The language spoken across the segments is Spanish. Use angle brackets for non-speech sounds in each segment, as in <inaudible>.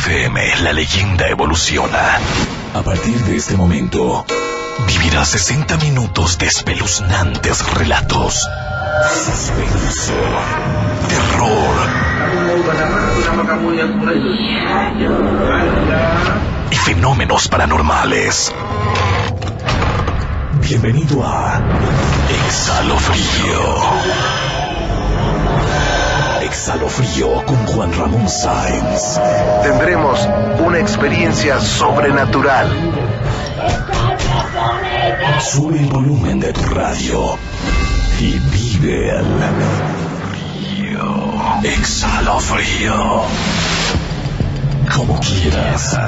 FM, la leyenda evoluciona. A partir de este momento, vivirás 60 minutos de espeluznantes relatos. Suspenso, terror y fenómenos paranormales. Bienvenido a Exhalofrío. Exhalofrío con Juan Ramón Sáenz. Tendremos una experiencia sobrenatural. Sube el volumen de tu radio y vive el frío. Exhalofrío. Como quieras.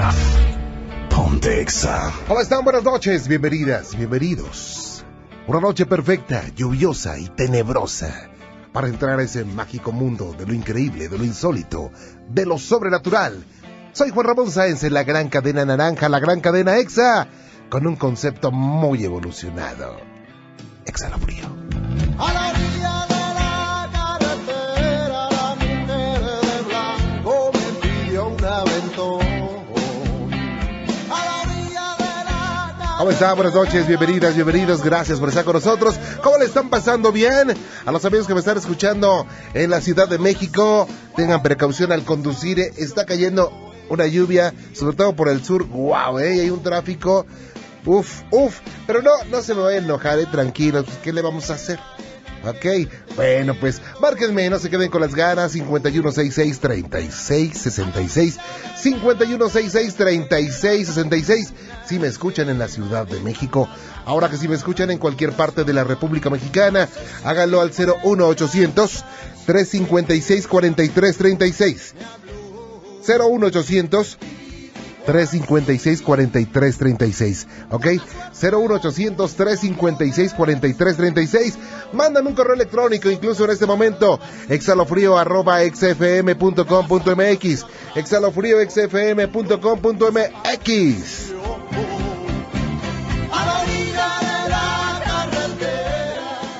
Ponte Exa. ¿Cómo están? Buenas noches, bienvenidas, bienvenidos. Una noche perfecta, lluviosa y tenebrosa para entrar a ese mágico mundo de lo increíble, de lo insólito, de lo sobrenatural. Soy Juan Ramón Sáenz en la gran cadena naranja, la gran cadena EXA, con un concepto muy evolucionado. EXA lo frío. ¿Cómo están? Buenas noches, bienvenidas, bienvenidos, gracias por estar con nosotros. ¿Cómo le están pasando bien? A los amigos que me están escuchando en la Ciudad de México, tengan precaución al conducir, eh, está cayendo una lluvia, sobre todo por el sur, wow, ¿eh? Hay un tráfico, uf, uf, pero no, no se me vayan a enojar, eh, tranquilos, pues, ¿qué le vamos a hacer? Ok, bueno, pues márquenme, no se queden con las ganas. 5166-3666. 5166-3666. Si me escuchan en la Ciudad de México. Ahora que si me escuchan en cualquier parte de la República Mexicana, háganlo al 01800 356 4336. 01800 356-4336, ¿ok? 01800-356-4336. Mándame un correo electrónico, incluso en este momento, exhalofrío arroba xfm.com.mx, exhalofrío xfm.com.mx.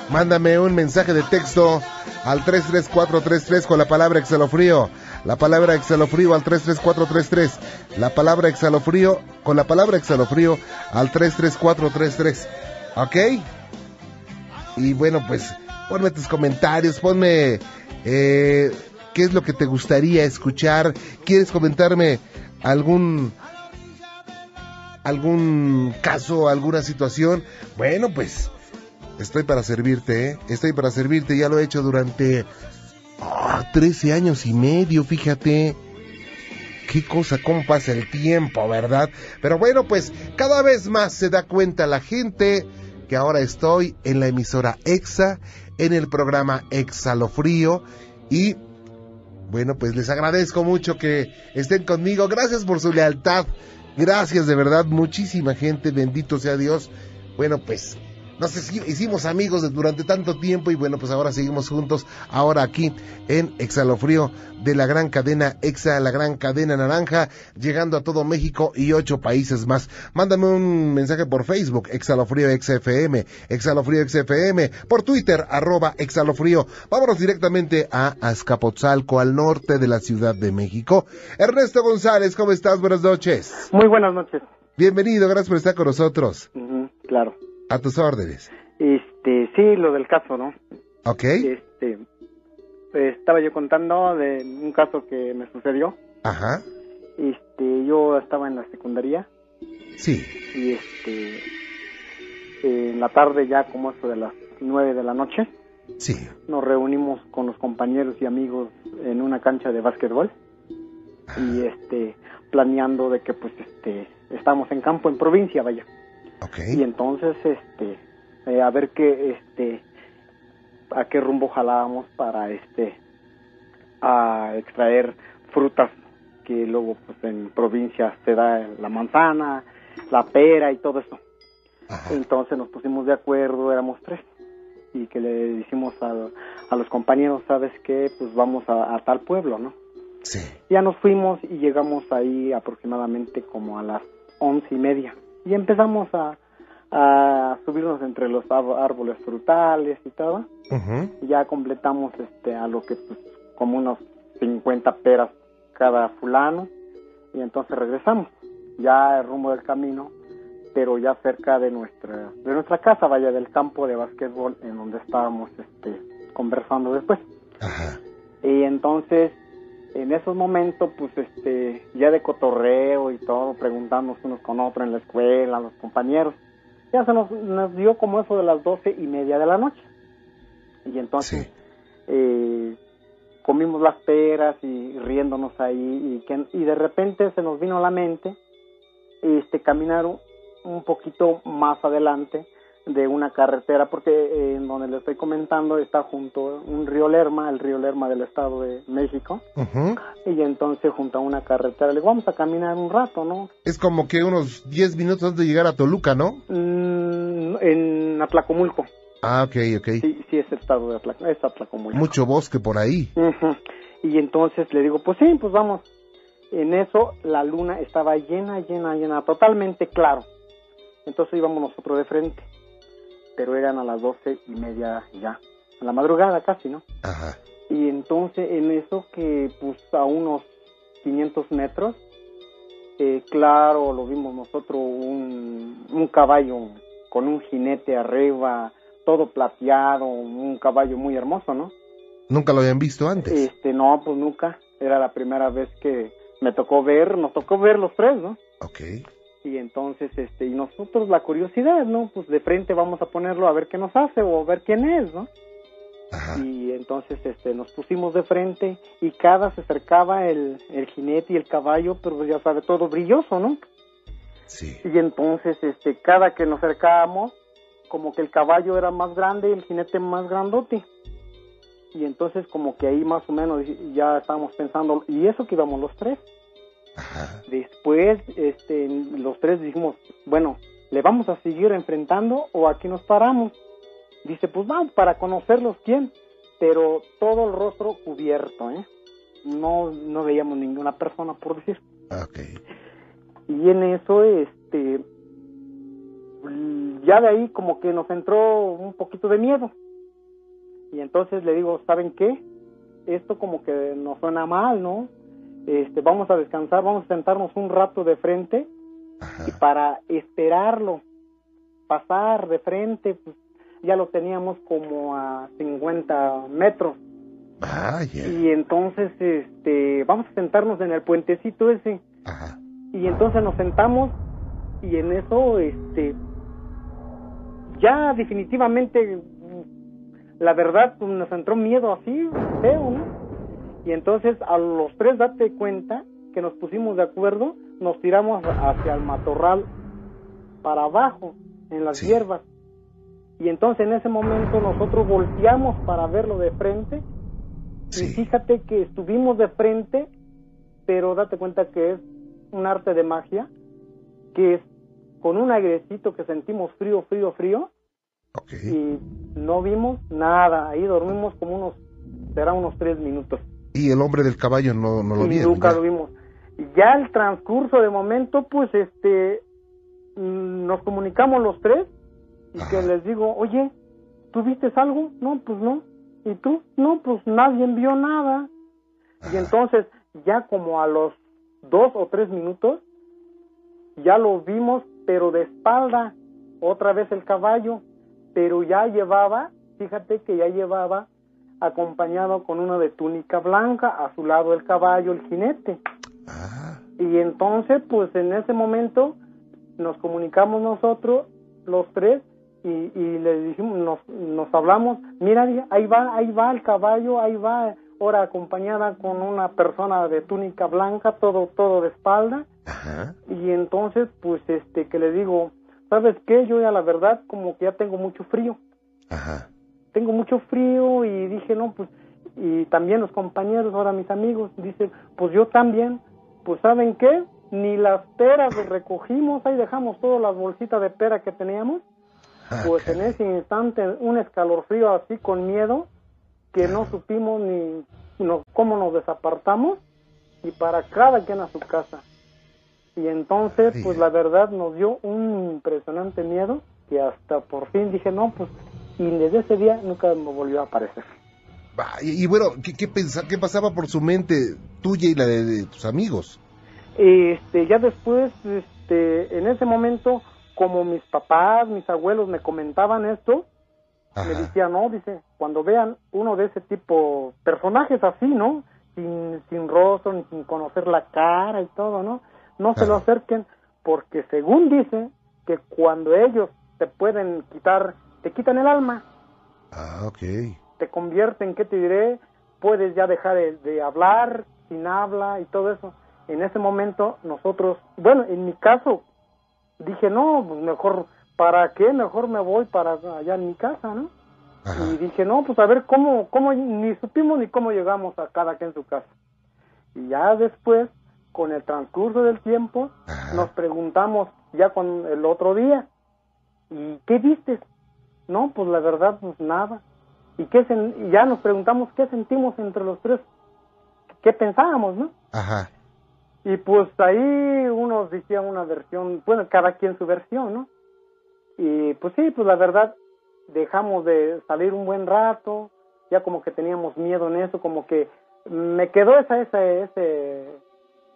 Mándame un mensaje de texto al 33433 con la palabra exhalofrío. La palabra exhalofrío al 33433. La palabra exhalofrío con la palabra exhalofrío al 33433. ¿Ok? Y bueno, pues ponme tus comentarios, ponme eh, qué es lo que te gustaría escuchar. ¿Quieres comentarme algún algún caso, alguna situación? Bueno, pues estoy para servirte, ¿eh? Estoy para servirte, ya lo he hecho durante ah, 13 años y medio, fíjate. Qué cosa, cómo pasa el tiempo, ¿verdad? Pero bueno, pues cada vez más se da cuenta la gente que ahora estoy en la emisora EXA, en el programa Exhalofrío y bueno, pues les agradezco mucho que estén conmigo. Gracias por su lealtad. Gracias de verdad, muchísima gente, bendito sea Dios. Bueno, pues nos hici- hicimos amigos de- durante tanto tiempo y bueno, pues ahora seguimos juntos, ahora aquí en Exhalofrío de la gran cadena Exa, la gran cadena naranja, llegando a todo México y ocho países más. Mándame un mensaje por Facebook, Exhalofrío XFM, Exhalofrío XFM, por Twitter, arroba Exhalofrío. Vámonos directamente a Azcapotzalco, al norte de la Ciudad de México. Ernesto González, ¿cómo estás? Buenas noches. Muy buenas noches. Bienvenido, gracias por estar con nosotros. Claro. A tus órdenes. Este, sí, lo del caso, ¿no? ¿Ok? Este, pues, estaba yo contando de un caso que me sucedió. Ajá. Este, yo estaba en la secundaria Sí. y este, en la tarde ya como eso de las nueve de la noche, Sí. nos reunimos con los compañeros y amigos en una cancha de básquetbol y este, planeando de que pues este, estamos en campo en provincia, vaya. Y entonces este eh, a ver qué este a qué rumbo jalábamos para este a extraer frutas que luego pues en provincia se da la manzana la pera y todo eso Ajá. entonces nos pusimos de acuerdo éramos tres y que le dijimos a, a los compañeros sabes qué pues vamos a, a tal pueblo no Sí. ya nos fuimos y llegamos ahí aproximadamente como a las once y media y empezamos a, a subirnos entre los árboles frutales y todo Ujú. y ya completamos este a lo que pues como unos 50 peras cada fulano y entonces regresamos ya el rumbo del camino pero ya cerca de nuestra de nuestra casa vaya del campo de básquetbol en donde estábamos este conversando después Ajá. y entonces en esos momentos pues este ya de cotorreo y todo preguntándonos unos con otros en la escuela los compañeros ya se nos, nos dio como eso de las doce y media de la noche y entonces Sí. eh, comimos las peras y riéndonos ahí y, que, y de repente se nos vino a la mente este caminar un- un poquito más adelante de una carretera porque eh, en donde le estoy comentando está junto un río Lerma, el río Lerma del Estado de México y entonces junto a una carretera le digo, vamos a caminar un rato, ¿no? Es como que unos 10 minutos antes de llegar a Toluca, ¿no? Mm, en Atlacomulco, Ah, ok, ok. sí, sí es el estado de Atlac es Atlacomulco. Mucho bosque por ahí. Y entonces le digo, pues sí, pues vamos. En eso la luna estaba llena, llena, llena, totalmente claro. Entonces íbamos nosotros de frente. Pero eran a las doce y media ya, a la madrugada casi, ¿no? Ajá. Y entonces en eso que pues a unos 500 metros, eh, claro, lo vimos nosotros, un, un caballo con un jinete arriba, todo plateado, un caballo muy hermoso, ¿no? Nunca lo habían visto antes. Este, no, pues nunca. Era la primera vez que me tocó ver, nos tocó ver los tres, ¿no? Ok. Y entonces, este, y nosotros la curiosidad, ¿no? Pues de frente vamos a ponerlo a ver qué nos hace o a ver quién es, ¿no? Ajá. Y entonces, este, nos pusimos de frente y cada se acercaba el, el jinete y el caballo, pero ya sabe, todo brilloso, ¿no? Sí. Y entonces, este, cada que nos acercábamos, como que el caballo era más grande y el jinete más grandote. Y entonces como que ahí más o menos ya estábamos pensando, y eso que íbamos los tres. Ajá. Después, este, los tres dijimos, bueno, ¿le vamos a seguir enfrentando o aquí nos paramos? Dice, pues vamos para conocerlos quién, pero todo el rostro cubierto, ¿eh? No, no veíamos ninguna persona, por decir. Ok. Y en eso, este, ya de ahí como que nos entró un poquito de miedo. Y entonces le digo, ¿saben qué? Esto como que nos suena mal, ¿no? Este, vamos a descansar, vamos a sentarnos un rato de frente y para esperarlo, pasar de frente, pues ya lo teníamos como a 50 metros. Vaya. Y entonces, este, vamos a sentarnos en el puentecito ese Ajá. y entonces nos sentamos y en eso este ya definitivamente la verdad pues, nos entró miedo así feo ¿no? Y entonces a los tres date cuenta que nos pusimos de acuerdo nos tiramos hacia el matorral para abajo en las Sí. hierbas y entonces en ese momento nosotros volteamos para verlo de frente y fíjate que estuvimos de frente, pero date cuenta que es un arte de magia, que es con un airecito que sentimos frío, frío, frío, y no vimos nada. Ahí dormimos como unos, será unos tres minutos. Y el hombre del caballo no, no lo vieron. nunca ya. lo vimos. Ya el transcurso de momento, pues este, mm, nos comunicamos los tres y Ajá. que les digo, oye, ¿tú viste algo? No, pues no. ¿Y tú? No, pues nadie vio nada. Y entonces, ya como a los dos o tres minutos, ya lo vimos, pero de espalda, otra vez el caballo, pero ya llevaba, fíjate que ya llevaba acompañado con una de túnica blanca, a su lado el caballo, el jinete. Ah, Y entonces, pues en ese momento nos comunicamos nosotros, los tres, y, y le dijimos, nos, nos hablamos, mira, ahí va, ahí va el caballo, ahí va, ahora acompañada con una persona de túnica blanca, todo, todo de espalda, ajá. y entonces, pues, este, que le digo, ¿sabes qué? Yo ya la verdad, como que ya tengo mucho frío, Ajá. Tengo mucho frío, y dije, no, pues, y también los compañeros, ahora mis amigos, dicen, pues yo también, pues, ¿saben qué? Ni las peras las recogimos, ahí dejamos todas las bolsitas de pera que teníamos, Ah, pues en ese instante un escalofrío así con miedo que no supimos ni no- cómo nos desapartamos y para cada quien a su casa. Y entonces, pues la verdad nos dio un impresionante miedo que hasta por fin dije, no, pues, y desde ese día nunca me volvió a aparecer. Y, y bueno, ¿qué, qué, pensa- ¿qué pasaba por su mente tuya y la de, de tus amigos? Este, ya después, este, en ese momento, como mis papás, mis abuelos me comentaban esto, me decían, no, dice, cuando vean uno de ese tipo, personajes así, ¿no? Sin, sin rostro, ni sin conocer la cara y todo, ¿no? No se lo acerquen, porque según dice, que cuando ellos te pueden quitar, te quitan el alma, Ah, ok. te convierten, ¿qué te diré? Puedes ya dejar de, de hablar, sin habla y todo eso. En ese momento nosotros, bueno, en mi caso, dije, no, pues mejor, ¿para qué? Mejor me voy para allá en mi casa, ¿no? Ajá. Y dije, no, pues a ver cómo, cómo, ni supimos ni cómo llegamos a cada quien en su casa. Y ya después, con el transcurso del tiempo, Ajá. nos preguntamos ya con el otro día, ¿y qué viste? No, pues la verdad, pues nada. ¿Y qué sen- ya nos preguntamos qué sentimos entre los tres? ¿Qué pensábamos, no? Ajá. Y pues ahí unos decían una versión, bueno, cada quien su versión, ¿no? Y pues sí, pues la verdad, dejamos de salir un buen rato, ya como que teníamos miedo en eso, como que me quedó esa, esa, ese,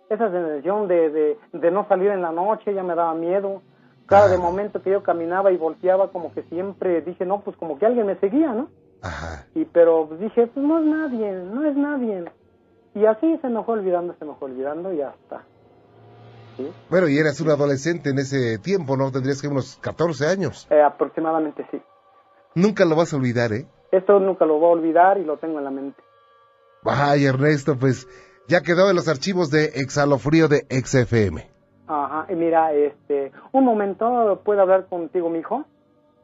esa sensación de, de, de no salir en la noche, ya me daba miedo. Cada de momento que yo caminaba y volteaba, como que siempre dije, no, pues como que alguien me seguía, ¿no? Ajá. Y pero dije, pues no es nadie, no es nadie. Y así se me fue olvidando, se me fue olvidando y ya está. ¿Sí? Bueno, y eras un adolescente en ese tiempo, ¿no? Tendrías que unos 14 años. Eh, aproximadamente sí. Nunca lo vas a olvidar, ¿eh? Esto nunca lo voy a olvidar y lo tengo en la mente. Ay, Ernesto, pues ya quedó en los archivos de Exhalofrío de XFM. Ajá, y mira, este, un momento, ¿puedo hablar contigo, mi hijo?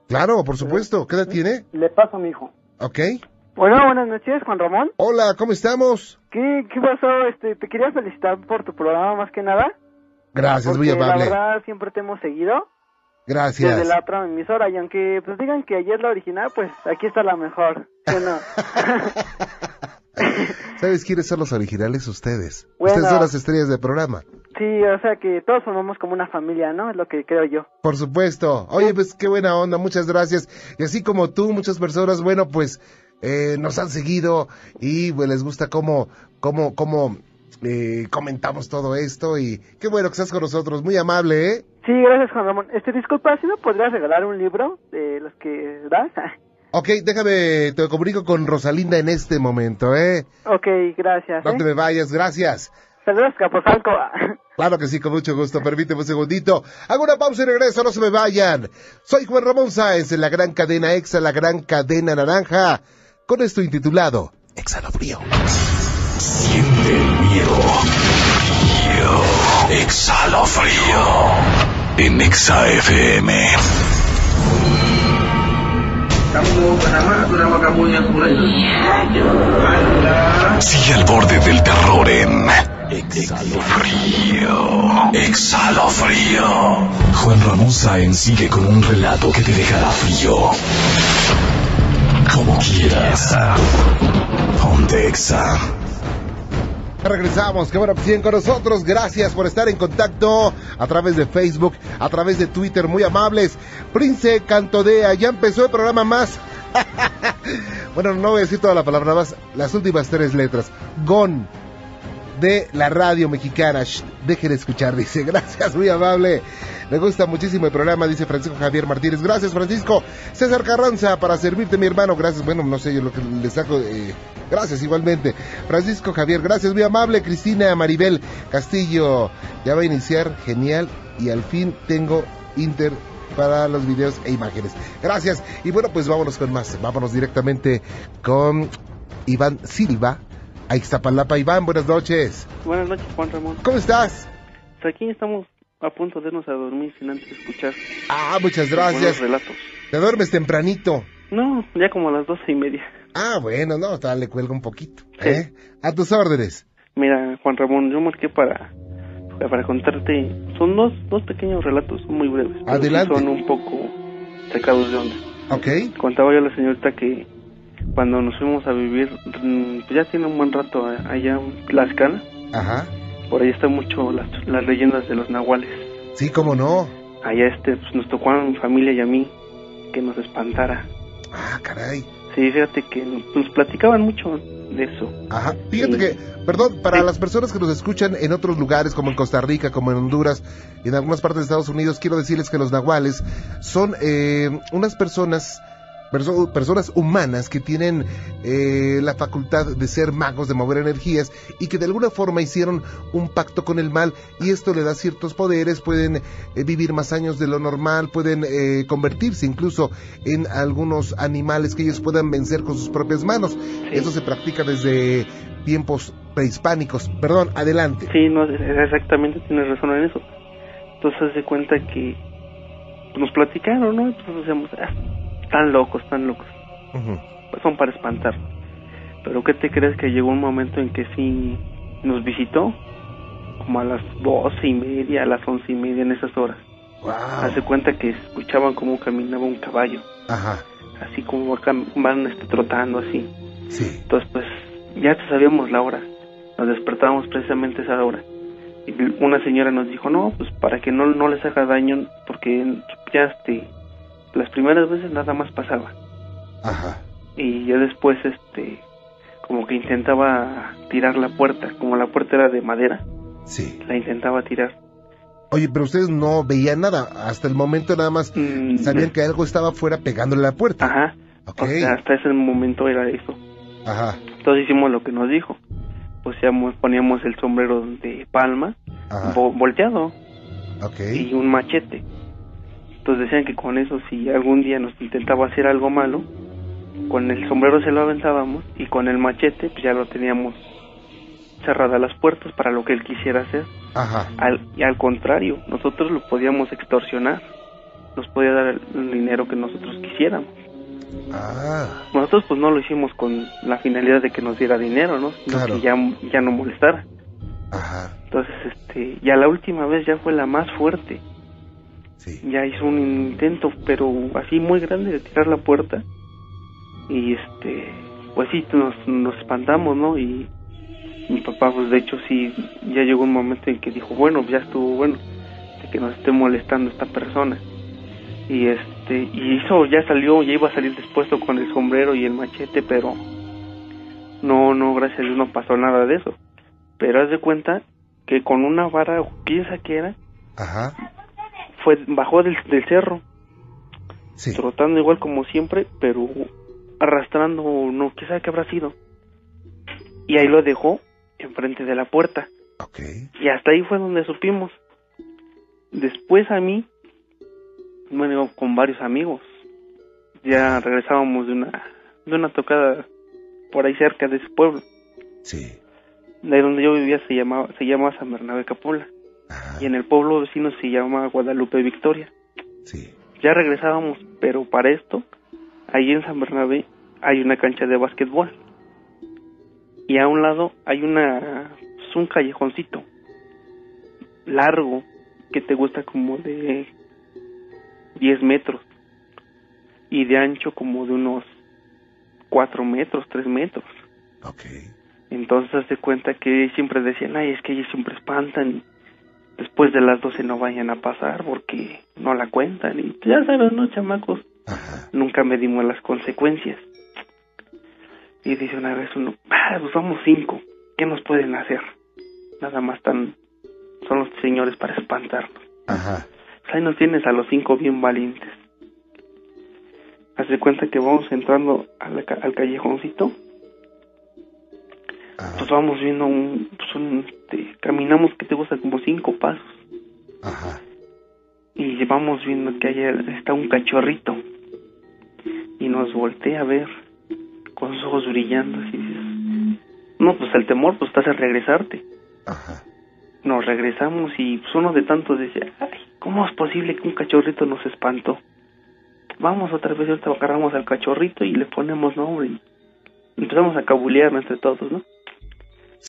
Claro, por supuesto. ¿Qué edad tiene? Le paso a mi hijo. ¿Ok? Hola, buenas noches, Juan Ramón. Hola, ¿cómo estamos? ¿Qué, qué pasó? Este, te quería felicitar por tu programa más que nada. Gracias, muy amable. La verdad siempre te hemos seguido Gracias. desde la otra emisora y aunque pues digan que ayer la original, pues aquí está la mejor. ¿sí no? <laughs> ¿Sabes quiénes son los originales? Ustedes. <laughs> Bueno. Ustedes son las estrellas del programa. Sí, o sea que todos formamos como una familia, ¿no? Es lo que creo yo. Por supuesto. Oye, pues qué buena onda, muchas gracias. Y así como tú, muchas personas, bueno, pues eh, nos han seguido y pues, les gusta cómo, cómo, cómo eh, comentamos todo esto y qué bueno que estás con nosotros, muy amable, ¿eh? Sí, gracias Juan Ramón. Este, disculpa, ¿si me podrías regalar un libro de los que das? <laughs> Ok, déjame, te comunico con Rosalinda en este momento, ¿eh? ok, gracias. No ¿eh? te me vayas, gracias. Saludos, Capozalco. Claro que sí, con mucho gusto. Permíteme un segundito. Hago una pausa y regreso, no se me vayan. Soy Juan Ramón Sáenz en la gran cadena Exa, la gran cadena naranja. Con esto intitulado Exhalofrío. Siente el miedo. Frío. Exhalo frío. En Exa FM. Sigue al borde del terror en Exhalo frío. Exhalo frío. Juan Ramón Sáenz sigue con un relato que te dejará frío. Como quieras. Ponte Exa. Regresamos, qué bueno que siguen con nosotros. Gracias por estar en contacto a través de Facebook, a través de Twitter, muy amables. Prince Cantodea, ya empezó el programa más. <laughs> bueno, no voy a decir toda la palabra más, las últimas tres letras. Gon de la radio mexicana. Shh, dejen de escuchar, dice. <laughs> Gracias, muy amable. Me gusta muchísimo el programa, dice Francisco Javier Martínez. Gracias, Francisco. César Carranza, para servirte, mi hermano. Gracias. Bueno, no sé yo lo que le saco. gracias, igualmente. Francisco Javier, gracias, muy amable. Cristina Maribel Castillo, ya va a iniciar. Genial. Y al fin tengo Inter para los videos e imágenes. Gracias. Y bueno, pues vámonos con más. Vámonos directamente con Iván Silva. A Ixtapalapa, Iván, buenas noches. Buenas noches, Juan Ramón. ¿Cómo estás? Pues aquí estamos a punto de irnos a dormir sin antes escuchar Ah, muchas gracias. relatos. Te duermes tempranito. No, ya como a las doce y media. Ah, bueno, no, tal, le cuelgo un poquito. ¿eh? A tus órdenes. Mira, Juan Ramón, yo marqué para para contarte. Son dos, dos pequeños relatos, son muy breves. pero sí Adelante. son un poco sacados de onda. ¿Ok? Contaba yo a la señorita que cuando nos fuimos a vivir, mm, pues ya tiene un buen rato a- allá en Tlaxcala. Ajá. Por ahí están mucho las, las leyendas de los nahuales. Sí, cómo no. Allá este, pues nos tocó a mi familia y a mí que nos espantara. Ah, caray. Sí, fíjate que nos platicaban mucho de eso. Ajá. Fíjate Sí. que, perdón, para Sí. las personas que nos escuchan en otros lugares, como en Costa Rica, como en Honduras y en algunas partes de Estados Unidos, quiero decirles que los nahuales son eh, unas personas, perso- personas humanas que tienen eh, la facultad de ser magos, de mover energías y que de alguna forma hicieron un pacto con el mal y esto le da ciertos poderes, pueden eh, vivir más años de lo normal, pueden eh, convertirse incluso en algunos animales que ellos puedan vencer con sus propias manos. Eso se practica desde tiempos prehispánicos. Perdón, adelante. Sí, no, exactamente tienes razón en eso. Entonces de cuenta que nos platicaron, ¿no? Entonces decíamos, ah, están locos, están locos. Pues son para espantar. Pero ¿qué te crees que llegó un momento en que sí nos visitó? Como a las doce y media, a las once y media en esas horas. Wow. cuenta que escuchaban cómo caminaba un caballo. Ajá. Así como van este, trotando así. Sí. Entonces, pues, ya sabíamos la hora. Nos despertábamos precisamente a esa hora. Y una señora nos dijo, no, pues para que no, no les haga daño, porque ya este, las primeras veces nada más pasaba. Ajá. Y ya después, este, como que intentaba tirar la puerta. Como la puerta era de madera, Sí. la intentaba tirar. Oye, pero ustedes no veían nada. Hasta el momento nada más Mm, sabían que algo estaba afuera pegándole a la puerta. Ajá. Ok. O sea, hasta ese momento era eso. Ajá. Entonces hicimos lo que nos dijo. Pues ya mo- poníamos el sombrero de palma, Ajá. volteado, Ok. y un machete. Entonces decían que con eso, si algún día nos intentaba hacer algo malo, con el sombrero se lo aventábamos y con el machete pues ya lo teníamos cerradas las puertas para lo que él quisiera hacer. Ajá. Al, y al contrario, nosotros lo podíamos extorsionar. Nos podía dar el, el dinero que nosotros quisiéramos. Ah. Nosotros pues no lo hicimos con la finalidad de que nos diera dinero, ¿no? Sino Claro. que ya, ya no molestara. Ajá. Entonces, este, ya la última vez ya fue la más fuerte. Sí. Ya hizo un intento, pero así muy grande de tirar la puerta. Y este, pues sí, nos, nos espantamos, ¿no? Y mi papá, pues de hecho sí, ya llegó un momento en que dijo, bueno, ya estuvo bueno de que nos esté molestando esta persona. Y este, y hizo, ya salió, ya iba a salir dispuesto con el sombrero y el machete, pero no, no, gracias a Dios no pasó nada de eso. Pero haz de cuenta que con una vara, sabe qué era, Ajá. Fue, bajó del, del cerro, Sí. trotando igual como siempre, pero arrastrando, no, quién sabe qué habrá sido. Y ahí lo dejó enfrente de la puerta. Y hasta ahí fue donde supimos. Después a mí, bueno, con varios amigos. Ya regresábamos de una, de una tocada por ahí cerca de ese pueblo. Sí. De ahí donde yo vivía se llamaba, se llama San Bernabé Capula. Ajá. Y en el pueblo vecino se llama Guadalupe Victoria. Sí. Ya regresábamos, pero para esto, ahí en San Bernabé hay una cancha de básquetbol. Y a un lado hay una, pues, un callejoncito largo que te gusta como de 10 metros y de ancho como de unos 4 metros, 3 metros. Entonces se cuenta que siempre decían, ay, es que ellos siempre espantan después de las 12 no vayan a pasar porque no la cuentan. Y ya sabes, ¿no, chamacos? Ajá. Nunca medimos las consecuencias. Y dice una vez uno, ah, pues vamos cinco, ¿qué nos pueden hacer? Nada más tan, son los señores para espantarnos. Ajá. Pues ahí nos tienes a los cinco bien valientes. Hace cuenta que vamos entrando a la ca- al callejoncito Ajá. pues vamos viendo un, pues un este, caminamos que te gusta como cinco pasos. Ajá. y vamos viendo que allá está un cachorrito. Y nos voltea a ver con los ojos brillando así dices, no pues el temor pues estás a regresarte Ajá. nos regresamos y pues uno de tantos decía ay cómo es posible que un cachorrito nos espantó vamos otra vez ahorita agarramos al cachorrito y le ponemos nombre y empezamos a cabulear entre todos no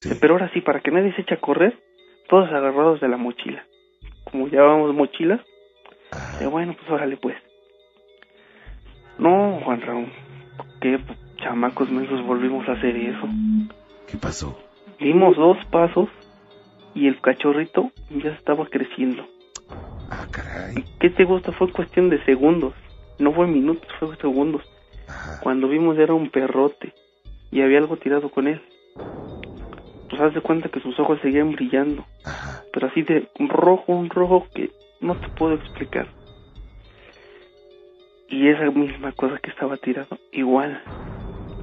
Sí. Pero ahora sí, para que nadie se eche a correr, todos agarrados de la mochila. Como llevábamos mochilas, de bueno, pues órale pues. No, Juan Raúl, qué chamacos mensos volvimos a hacer eso. ¿Qué pasó? Dimos dos pasos y el cachorrito ya estaba creciendo. Ah, caray. ¿Qué te gusta? Fue cuestión de segundos. No fue minutos, fue segundos. Ajá. Cuando vimos era un perrote y había algo tirado con él. Pues haz de cuenta que sus ojos seguían brillando, Ajá. pero así de rojo, un rojo que no te puedo explicar. Y esa misma cosa que estaba tirado, igual,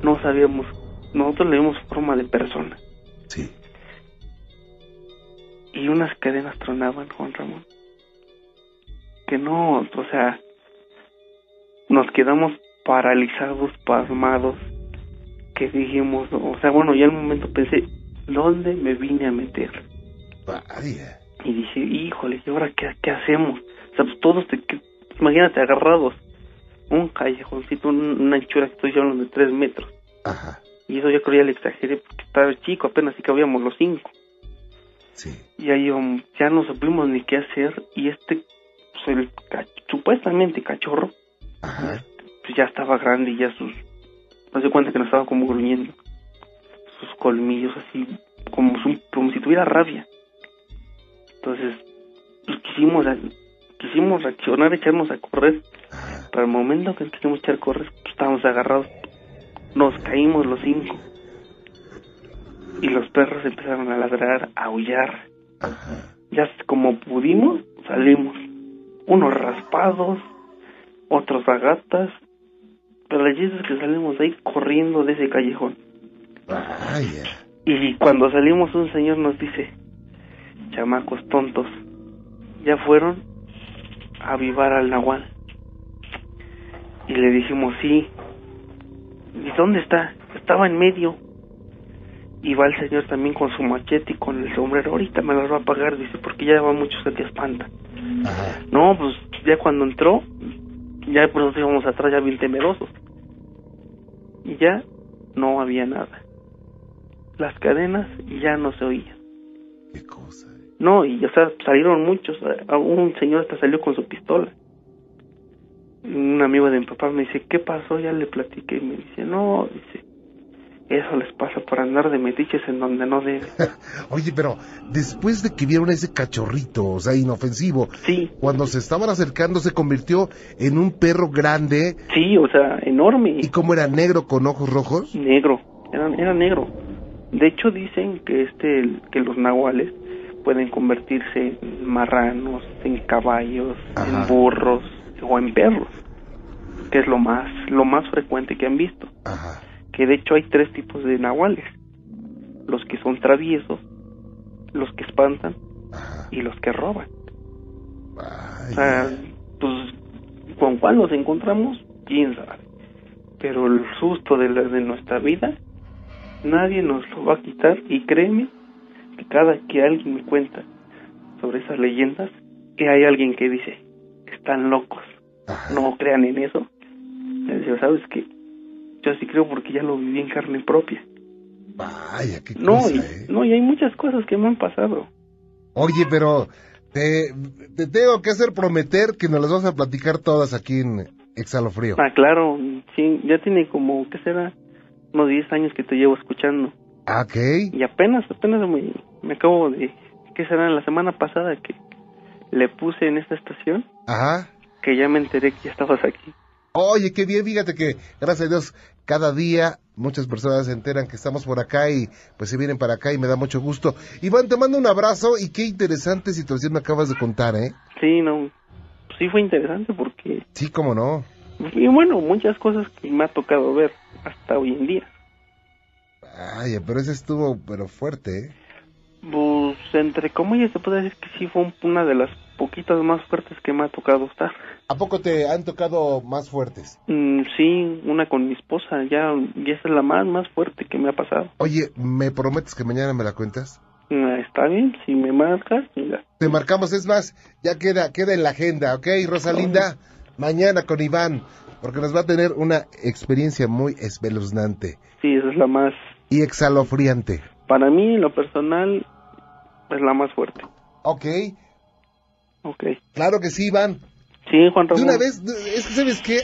no sabíamos, nosotros le vimos forma de persona. Sí. y unas cadenas tronaban, Juan Ramón. Que no, o sea, nos quedamos paralizados, pasmados, que dijimos, o sea, bueno, ya al momento pensé, ¿dónde me vine a meter? Vaya. Y dije, híjole, ¿y ahora qué, qué hacemos? O sea, pues todos, te, que- imagínate, agarrados, un callejoncito, un- una anchura que estoy hablando de tres metros. Ajá. Y eso yo creo ya le exageré porque estaba chico, apenas si cabíamos los cinco. Sí. Y ahí um, ya no supimos ni qué hacer y este, pues el supuestamente cachorro, Ajá. pues ya estaba grande y ya sus, no se cuenta que nos estaba como gruñendo, sus colmillos así, como, su- como si tuviera rabia. Entonces, pues quisimos, quisimos reaccionar, echarnos a correr, Ajá. pero al momento que quisimos echar a correr, pues, estábamos agarrados, nos caímos los cinco. Y los perros empezaron a ladrar, a aullar. Ajá. ya como pudimos, salimos. Unos raspados, otros a gatas. Pero la chiste es que salimos ahí corriendo de ese callejón. Vaya. Y cuando salimos un señor nos dice, chamacos tontos, ya fueron a avivar al nahual. Y le dijimos, sí. ¿Y dónde está? Estaba en medio. Y va el señor también con su machete y con el sombrero. Ahorita me las va a pagar, dice, porque ya va mucho se te espanta. Ajá. No, pues ya cuando entró, ya por eso íbamos atrás ya bien temerosos. Y ya no había nada. Las cadenas ya no se oían. Qué cosa. eh. No, y o sea, salieron muchos. Un señor hasta salió con su pistola. Un amigo de mi papá me dice, ¿qué pasó? Ya le platiqué. Y me dice, no, dice, eso les pasa por andar de metiches en donde no deben. <laughs> Oye, pero después de que vieron a ese cachorrito, o sea, inofensivo, Sí, cuando se estaban acercando se convirtió en un perro grande sí, o sea, enorme. y como era negro con ojos rojos. Negro, era, era negro. De hecho dicen que este que los nahuales pueden convertirse en marranos, en caballos, Ajá. en burros o en perros, que es lo más lo más frecuente que han visto. Ajá. Que de hecho hay tres tipos de nahuales: los que son traviesos, los que espantan Ajá. y los que roban. O sea, pues con cuál nos encontramos, quién sabe. Pero el susto de, la, de nuestra vida, nadie nos lo va a quitar. Y créeme que cada que alguien me cuenta sobre esas leyendas, que hay alguien que dice, están locos, Ajá. no crean en eso. Digo, ¿sabes qué? Yo sí creo porque ya lo viví en carne propia. Vaya, qué No, cosa, y, eh. no, y hay muchas cosas que me han pasado. Oye, pero te, te tengo que hacer prometer que nos las vas a platicar todas aquí en Exhalofrío. Ah, claro, sí, ya tiene como, ¿qué será? Unos 10 años que te llevo escuchando. Ah, Ok. Y apenas, apenas me, me acabo de, ¿qué será? La semana pasada que le puse en esta estación, Ajá. que ya me enteré que ya estabas aquí. Oye, qué bien, fíjate que, gracias a Dios, cada día muchas personas se enteran que estamos por acá y pues se vienen para acá y me da mucho gusto. Iván, te mando un abrazo y qué interesante situación me acabas de contar, ¿eh? Sí, no, sí fue interesante porque, Sí, cómo no. y bueno, muchas cosas que me ha tocado ver hasta hoy en día. Ay, pero ese estuvo, pero fuerte, ¿eh? Pues, entre comillas, se puede decir que sí fue un- una de las poquitas más fuertes que me ha tocado estar. ¿A poco te han tocado más fuertes? Mm, sí, una con mi esposa, ya, ya es la más, más fuerte que me ha pasado. Oye, ¿me prometes que mañana me la cuentas? Ah, Está bien, si me marcas, mira. Te marcamos, es más, ya queda, queda en la agenda, ¿ok, Rosalinda? Mañana con Iván, porque nos va a tener una experiencia muy espeluznante Sí, esa es la más, y exhalofriante. para mí, en lo personal, es la más fuerte. Ok, Ok. claro que sí, Iván. Sí, Juan De Ramón. una vez, de- es que, ¿sabes qué?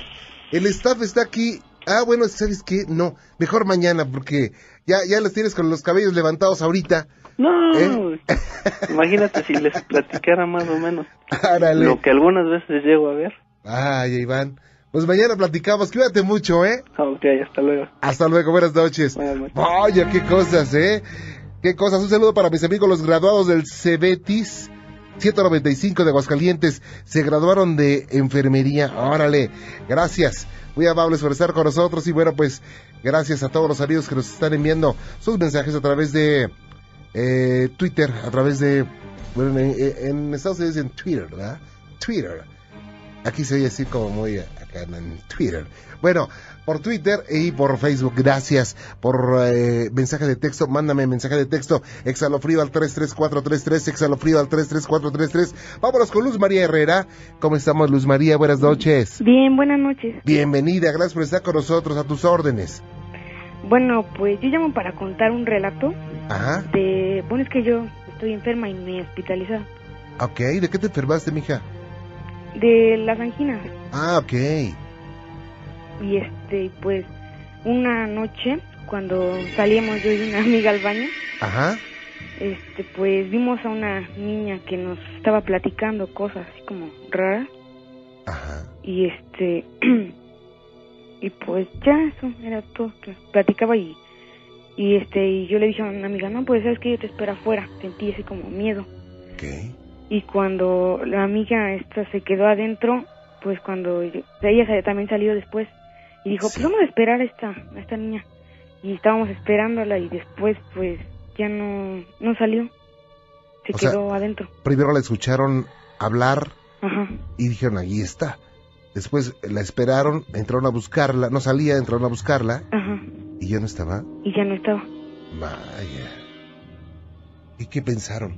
El staff está aquí. Ah, bueno, ¿sabes qué? No, mejor mañana, porque ya, ya los tienes con los cabellos levantados ahorita. No, ¿Eh? <laughs> imagínate si les platicara más o menos <laughs> Árale. lo que algunas veces llego a ver. Ay, Iván. Pues mañana platicamos. Cuídate mucho, ¿eh? Ok, hasta luego. Hasta luego, buenas noches. Buenas noches. Vaya, qué cosas, ¿eh? Qué cosas. Un saludo para mis amigos, los graduados del Cebetis 195 de Aguascalientes. Se graduaron de enfermería. Órale, gracias. Muy amables por estar con nosotros. Y bueno, pues, gracias a todos los amigos que nos están enviando sus mensajes a través de eh, Twitter, a través de. Bueno, en, en Estados Unidos en Twitter, ¿verdad? Twitter. Aquí se oye así como muy acá en Twitter. Bueno, por Twitter y por Facebook. Gracias por eh, mensaje de texto. Mándame mensaje de texto. Exhalofrío al 33433. Exhalofrío al 33433. Vámonos con Luz María Herrera. ¿Cómo estamos, Luz María? Buenas noches. Bien, buenas noches. Bienvenida. Gracias por estar con nosotros. A tus órdenes. Bueno, pues yo llamo para contar un relato Ajá. de... Bueno, es que yo estoy enferma y me hospitalizaron. Ok. ¿De qué te enfermaste, mija? De las anginas. Ah, ok. Y este, pues, una noche, cuando salíamos yo y una amiga al baño, Ajá. este, pues vimos a una niña que nos estaba platicando cosas así como raras. Ajá. Y este, <clears throat> y pues ya eso era todo. Platicaba y, y este, y yo le dije a una amiga, no, pues sabes que yo te espero afuera. Sentí así como miedo. Ok. Y cuando la amiga esta se quedó adentro, pues cuando yo- ella también salió después y dijo, Sí. pues vamos a esperar a esta, a esta niña. Y estábamos esperándola y después pues ya no, no salió. Se O sea- quedó adentro. Primero la escucharon hablar Ajá. y dijeron, ahí está. Después la esperaron, entraron a buscarla, no salía, entraron a buscarla Ajá. y ya no estaba. Y ya no estaba. Vaya. ¿Y qué pensaron?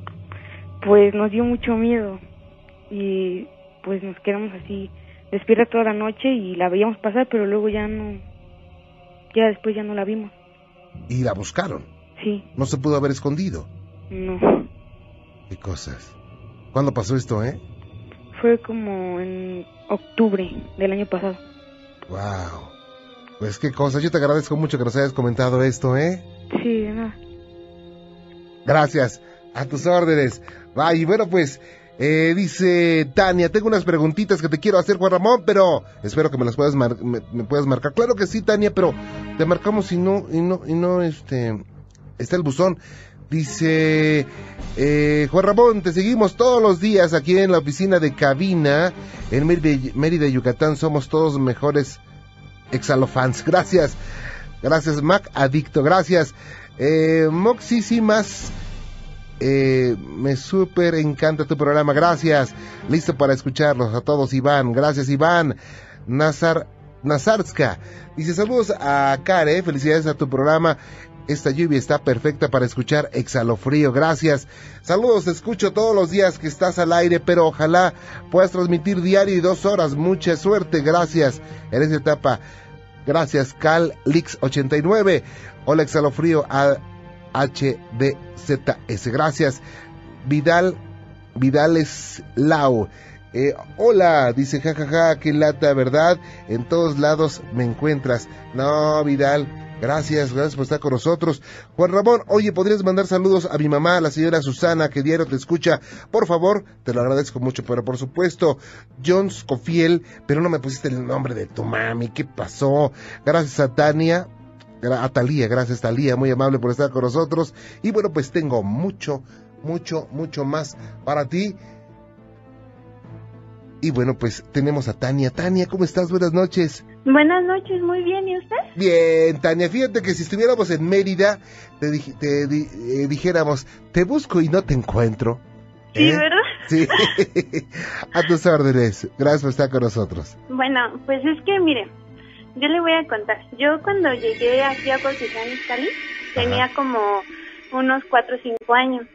Pues nos dio mucho miedo y pues nos quedamos así despierta toda la noche y la veíamos pasar, pero luego ya no, ya después ya no la vimos. Y la buscaron. Sí, No se pudo haber escondido. no. ¿Qué cosas? ¿Cuándo pasó esto, eh? Fue como en octubre del año pasado. Wow. Pues qué cosas. Yo te agradezco mucho que nos hayas comentado esto, ¿eh? Sí, de nada. Gracias. A tus órdenes. Vaya, y bueno, pues, eh, dice Tania, tengo unas preguntitas que te quiero hacer, Juan Ramón, pero espero que me las puedas me, puedas marcar. Claro que sí, Tania, pero te marcamos y no, y no, y no, este, está el buzón. Dice, eh, Juan Ramón, te seguimos todos los días aquí en la oficina de cabina en Mérida, Yucatán. Somos todos mejores exalofans. Gracias. Gracias, Mac Adicto. Gracias. Eh, Moxísimas. Eh, me súper encanta tu programa. Gracias. Listo para escucharlos a todos, Iván. Gracias, Iván. Nazar, Nazarska. Dice saludos a Care. Felicidades a tu programa. Esta lluvia está perfecta para escuchar Exhalofrío. Gracias. Saludos, te escucho todos los días que estás al aire, pero ojalá puedas transmitir diario y dos horas. Mucha suerte. Gracias. En esta etapa. Gracias, Cal Lix 89. Hola, Exhalofrío HDZS. Gracias. Vidal, Vidales Lau. Eh, hola, dice jajaja, qué lata, ¿verdad? En todos lados me encuentras. No, Vidal, gracias, gracias por estar con nosotros. Juan Ramón, oye, ¿podrías mandar saludos a mi mamá, la señora Susana, que diario te escucha? Por favor, te lo agradezco mucho, pero por supuesto, John Scofiel, pero no me pusiste el nombre de tu mami, ¿qué pasó? Gracias a Tania, a Talía, gracias Talía, muy amable por estar con nosotros. Y bueno, pues tengo mucho, mucho, mucho más para ti. Y bueno, pues tenemos a Tania. Tania, ¿cómo estás? Buenas noches. Buenas noches, muy bien, ¿y usted? Bien, Tania, fíjate que si estuviéramos en Mérida, te, te di- eh, dijéramos, te busco y no te encuentro. Sí, ¿Eh? ¿verdad? Sí, <laughs> a tus órdenes. Gracias por estar con nosotros. Bueno, pues es que mire, yo le voy a contar. Yo cuando llegué aquí a Cuautitlán Izcalli tenía como unos 4 o 5 años.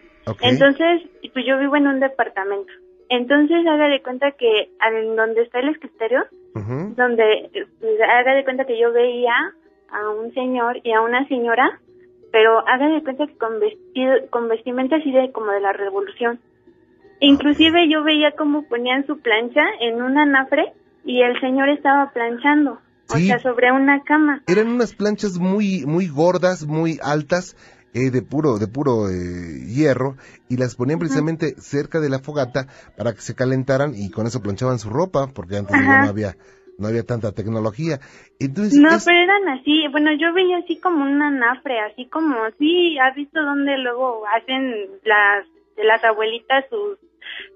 Entonces, pues yo vivo en un departamento. Entonces, haga de cuenta que en donde está el escritorio, Ujú. donde pues, haga de cuenta que yo veía a un señor y a una señora, pero haga de cuenta que con vestido, con vestimenta así de como de la revolución. Inclusive yo veía cómo ponían su plancha en un anafre y el señor estaba planchando, o Sí. sea, sobre una cama. Eran unas planchas muy, muy gordas, muy altas, eh, de puro, de puro eh, hierro, y las ponían precisamente cerca de la fogata para que se calentaran y con eso planchaban su ropa, porque antes digo, no había, no había tanta tecnología. Entonces, No, es- pero eran así, bueno, yo veía así como un anafre, así como, sí, ¿has visto dónde luego hacen las, las abuelitas sus,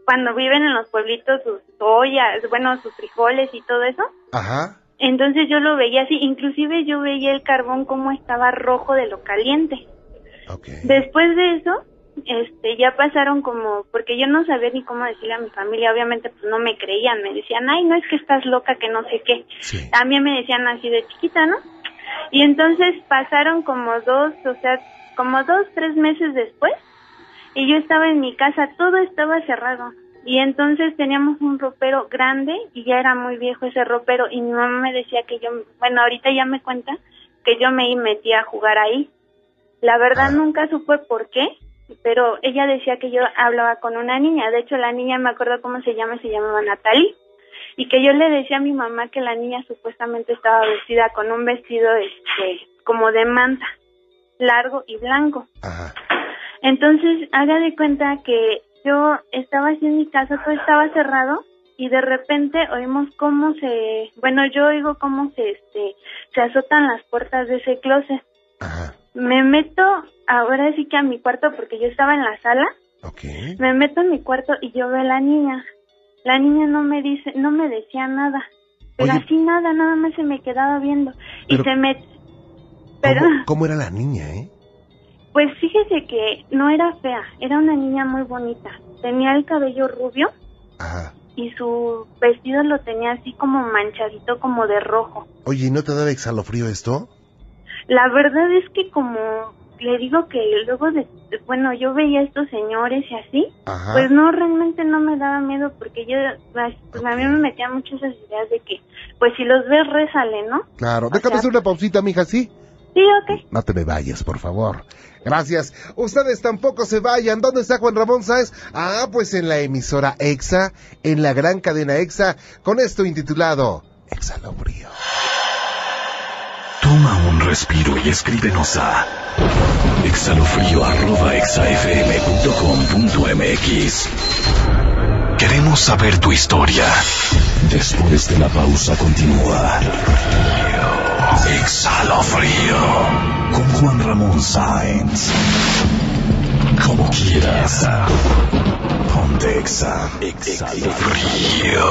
cuando viven en los pueblitos sus ollas, bueno, sus frijoles y todo eso? ajá, Entonces yo lo veía así, inclusive yo veía el carbón como estaba rojo de lo caliente. Después de eso, este, ya pasaron como, porque yo no sabía ni cómo decirle a mi familia, obviamente pues no me creían, me decían, ay, no es que estás loca, que no sé qué. Sí. También me decían así de chiquita, ¿no? Y entonces pasaron como dos, o sea, como dos, tres meses después, y yo estaba en mi casa, todo estaba cerrado. Y entonces teníamos un ropero grande y ya era muy viejo ese ropero y mi mamá me decía que yo, bueno, ahorita ya me cuenta que yo me metía a jugar ahí. La verdad Ah. nunca supe por qué, pero ella decía que yo hablaba con una niña. De hecho, la niña me acuerdo cómo se llama, se llamaba Natalie. Y que yo le decía a mi mamá que la niña supuestamente estaba vestida con un vestido este como de manta, largo y blanco. Ajá. Entonces, haga de cuenta que yo estaba así en mi casa, todo estaba cerrado y de repente oímos cómo se, bueno, yo oigo cómo se este se azotan las puertas de ese closet. Ajá. Me meto ahora sí que a mi cuarto porque yo estaba en la sala. Me meto en mi cuarto y yo veo a la niña. La niña no me dice, no me decía nada. Pero Oye. así nada, nada más se me quedaba viendo. Pero- y se me... Pero, ¿Cómo, cómo era la niña, eh? Pues fíjese que no era fea, era una niña muy bonita. Tenía el cabello rubio Ajá. y su vestido lo tenía así como manchadito, como de rojo. Oye, ¿y no te daba exhalofrío esto? La verdad es que como le digo que luego de, bueno, yo veía a estos señores y así, Ajá. Pues no, realmente no me daba miedo porque yo, pues, pues, a mí me metía mucho esas ideas de que, pues si los ves, rézale, ¿no? Claro. o Déjame sea- hacer una pausita, mija, ¿sí? Sí, ok. No te me vayas, por favor. Gracias. Ustedes tampoco se vayan. ¿Dónde está Juan Ramón Sáez? Ah, pues en la emisora EXA, en la gran cadena EXA, con esto intitulado Exhalofrío. Toma un respiro y escríbenos a exhalofrío.exafm.com.mx. Queremos saber tu historia. Después de la pausa continúa. Exhalofrío. Con Juan Ramón Sáenz. Como quieras. Ponte exa. Exhalofrío.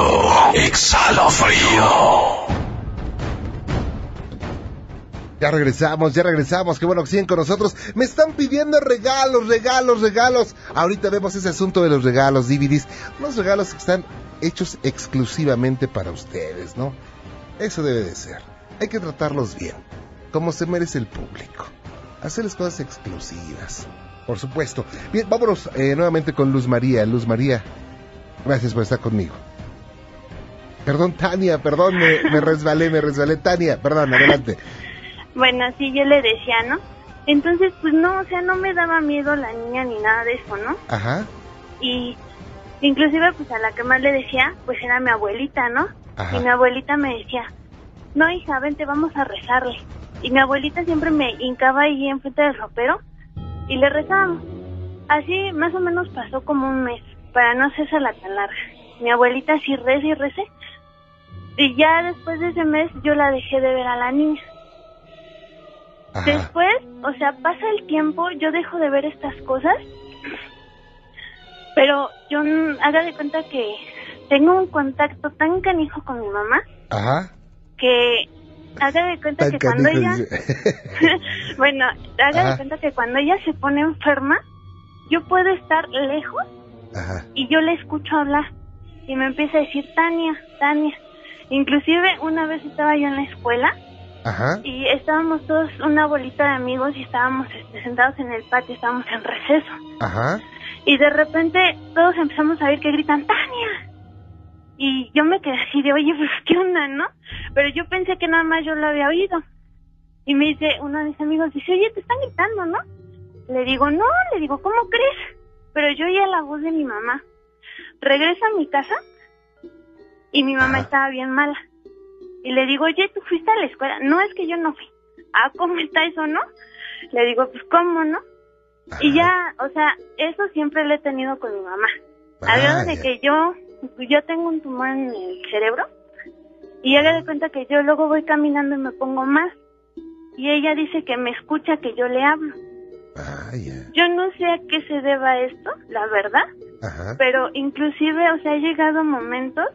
Exhalofrío. Ya regresamos, ya regresamos. Qué bueno que siguen con nosotros. Me están pidiendo regalos, regalos, regalos. Ahorita vemos ese asunto de los regalos, DVDs. Unos regalos que están hechos exclusivamente para ustedes, ¿no? Eso debe de ser. Hay que tratarlos bien, como se merece el público. Hacerles cosas exclusivas. Por supuesto. Bien, vámonos eh, nuevamente con Luz María. Luz María, gracias por estar conmigo. Perdón, Tania, perdón, me, me resbalé, me resbalé. Tania, perdón, adelante. Bueno, sí, yo le decía, ¿no? Entonces, pues no, o sea, no me daba miedo la niña ni nada de eso, ¿no? Ajá, Y inclusive, pues a la que más le decía, pues era mi abuelita, ¿no? Ajá. Y mi abuelita me decía, no, hija, vente, vamos a rezarle. Y mi abuelita siempre me hincaba ahí enfrente del ropero y le rezábamos. Así más o menos pasó como un mes, para no hacerse la tan larga. Mi abuelita sí reza y recé. Y ya después de ese mes yo la dejé de ver a la niña. ajá. Después, o sea, pasa el tiempo, yo dejo de ver estas cosas, pero yo haga de cuenta que tengo un contacto tan canijo con mi mamá Ajá. Que haga de cuenta Tan que cuando ella, <laughs> bueno, haga Ajá. de cuenta que cuando ella se pone enferma, yo puedo estar lejos Ajá. y yo le escucho hablar y me empieza a decir Tania, Tania. Inclusive una vez estaba yo en la escuela Ajá. y estábamos todos una bolita de amigos y estábamos este, sentados en el patio, estábamos en receso. Y de repente todos empezamos a oír que gritan ¡Tania! Y yo me quedé así de, oye, pues qué onda, ¿no? Pero yo pensé que nada más yo lo había oído. Y me dice, uno de mis amigos dice, oye, te están gritando, ¿no? Le digo, no, le digo, ¿cómo crees? Pero yo oía la voz de mi mamá. Regreso a mi casa y mi mamá estaba bien mala. Y le digo, oye, ¿tú fuiste a la escuela? No, es que yo no fui. Ah, ¿cómo está eso, no? Le digo, pues, ¿cómo, no? Y ya, o sea, eso siempre lo he tenido con mi mamá. Grado de que yo, yo tengo un tumor en el cerebro Y haga de cuenta que yo luego voy caminando y me pongo más. Y ella dice que me escucha que yo le hablo. Yo no sé a qué se deba esto, la verdad. Ajá. Pero inclusive, o sea, ha llegado momentos